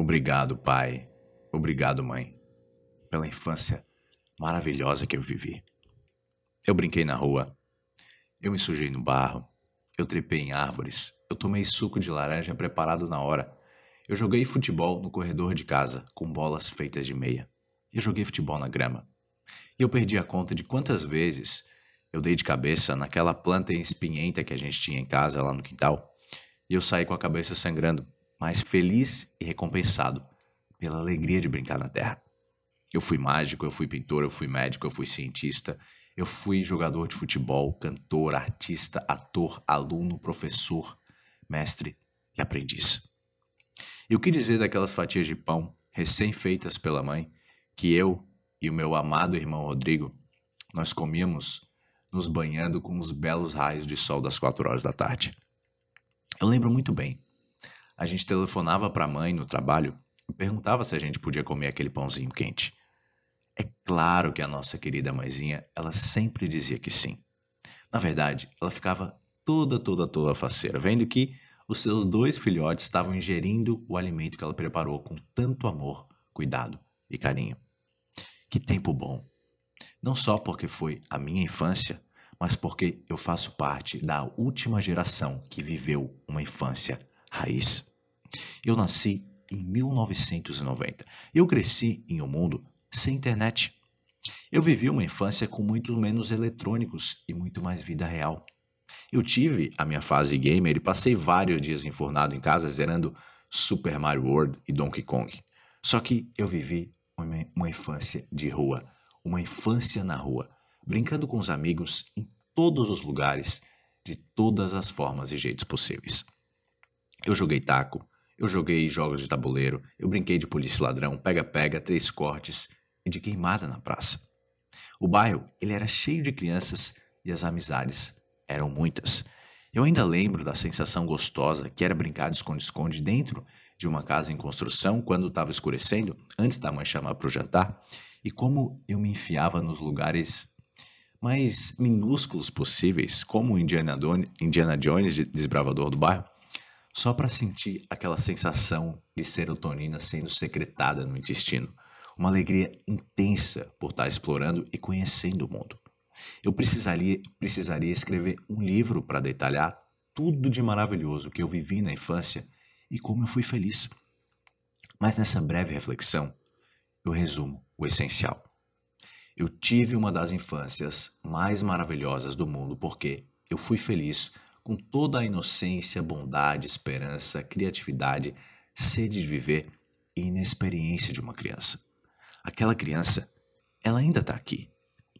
Obrigado, pai. Obrigado, mãe, pela infância maravilhosa que eu vivi. Eu brinquei na rua, eu me sujei no barro, eu trepei em árvores, eu tomei suco de laranja preparado na hora. Eu joguei futebol no corredor de casa com bolas feitas de meia. Eu joguei futebol na grama. E eu perdi a conta de quantas vezes eu dei de cabeça naquela planta espinhenta que a gente tinha em casa lá no quintal. E eu saí com a cabeça sangrando, mas feliz e recompensado pela alegria de brincar na terra. Eu fui mágico, eu fui pintor, eu fui médico, eu fui cientista, eu fui jogador de futebol, cantor, artista, ator, aluno, professor, mestre e aprendiz. E o que dizer daquelas fatias de pão recém-feitas pela mãe que eu e o meu amado irmão Rodrigo nós comíamos nos banhando com os belos raios de sol das quatro horas da tarde. Eu lembro muito bem. A gente telefonava para a mãe no trabalho e perguntava se a gente podia comer aquele pãozinho quente. É claro que a nossa querida mãezinha, ela sempre dizia que sim. Na verdade, ela ficava toda, toda, toda faceira, vendo que os seus dois filhotes estavam ingerindo o alimento que ela preparou com tanto amor, cuidado e carinho. Que tempo bom! Não só porque foi a minha infância, mas porque eu faço parte da última geração que viveu uma infância raiz. Eu nasci em 1990. Eu cresci em um mundo sem internet. Eu vivi uma infância com muito menos eletrônicos e muito mais vida real. Eu tive a minha fase gamer e passei vários dias enfurnado em casa zerando Super Mario World e Donkey Kong. Só que eu vivi uma, uma infância de rua, uma infância na rua, brincando com os amigos em todos os lugares, de todas as formas e jeitos possíveis. Eu joguei taco, eu joguei jogos de tabuleiro, eu brinquei de polícia ladrão, pega-pega, três cortes e de queimada na praça. O bairro, ele era cheio de crianças e as amizades eram muitas. Eu ainda lembro da sensação gostosa que era brincar de esconde-esconde dentro de uma casa em construção quando estava escurecendo, antes da mãe chamar para o jantar, e como eu me enfiava nos lugares mais minúsculos possíveis, como Indiana, Indiana Jones, desbravador do bairro, só para sentir aquela sensação de serotonina sendo secretada no intestino. Uma alegria intensa por estar explorando e conhecendo o mundo. Eu precisaria, precisaria escrever um livro para detalhar tudo de maravilhoso que eu vivi na infância e como eu fui feliz. Mas nessa breve reflexão, eu resumo o essencial. Eu tive uma das infâncias mais maravilhosas do mundo porque eu fui feliz com toda a inocência, bondade, esperança, criatividade, sede de viver e inexperiência de uma criança. Aquela criança, ela ainda está aqui,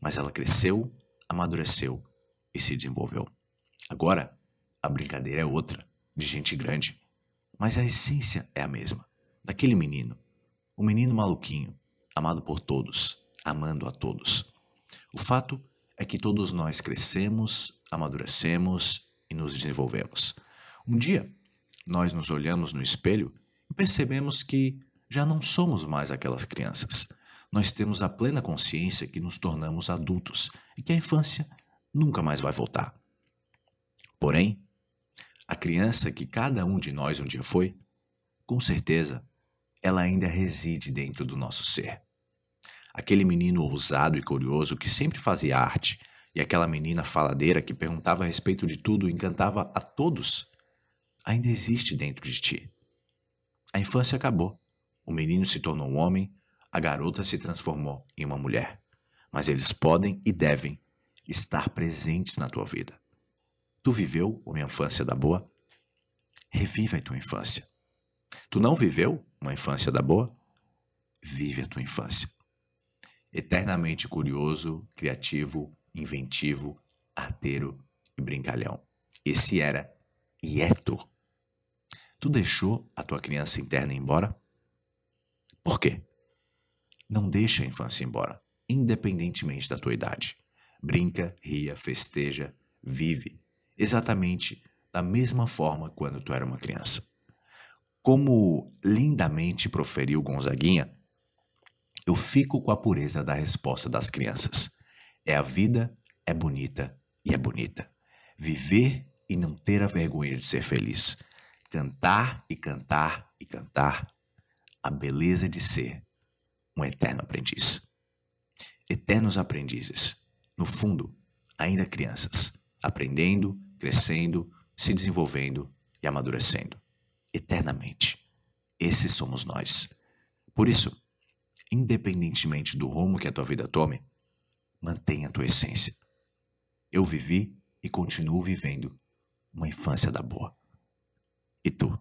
mas ela cresceu, amadureceu e se desenvolveu. Agora, a brincadeira é outra, de gente grande, mas a essência é a mesma, daquele menino, o menino maluquinho, amado por todos, amando a todos. O fato é que todos nós crescemos, amadurecemos e nos desenvolvemos. Um dia, nós nos olhamos no espelho e percebemos que já não somos mais aquelas crianças. Nós temos a plena consciência que nos tornamos adultos e que a infância nunca mais vai voltar. Porém, a criança que cada um de nós um dia foi, com certeza, ela ainda reside dentro do nosso ser. Aquele menino ousado e curioso que sempre fazia arte, e aquela menina faladeira que perguntava a respeito de tudo e encantava a todos, ainda existe dentro de ti. A infância acabou. O menino se tornou um homem, a garota se transformou em uma mulher. Mas eles podem e devem estar presentes na tua vida. Tu viveu uma infância da boa? Reviva a tua infância. Tu não viveu uma infância da boa? Vive a tua infância. Eternamente curioso, criativo, inventivo, arteiro e brincalhão. Esse era tu. Tu deixou a tua criança interna embora? Por quê? Não deixa a infância embora, independentemente da tua idade. Brinca, ria, festeja, vive, exatamente da mesma forma quando tu era uma criança. Como lindamente proferiu Gonzaguinha, eu fico com a pureza da resposta das crianças. É a vida, é bonita e é bonita. Viver e não ter a vergonha de ser feliz. Cantar e cantar e cantar a beleza de ser um eterno aprendiz. Eternos aprendizes, no fundo, ainda crianças, aprendendo, crescendo, se desenvolvendo e amadurecendo eternamente. Esses somos nós. Por isso, independentemente do rumo que a tua vida tome, mantenha a tua essência. Eu vivi e continuo vivendo uma infância da boa. E tu?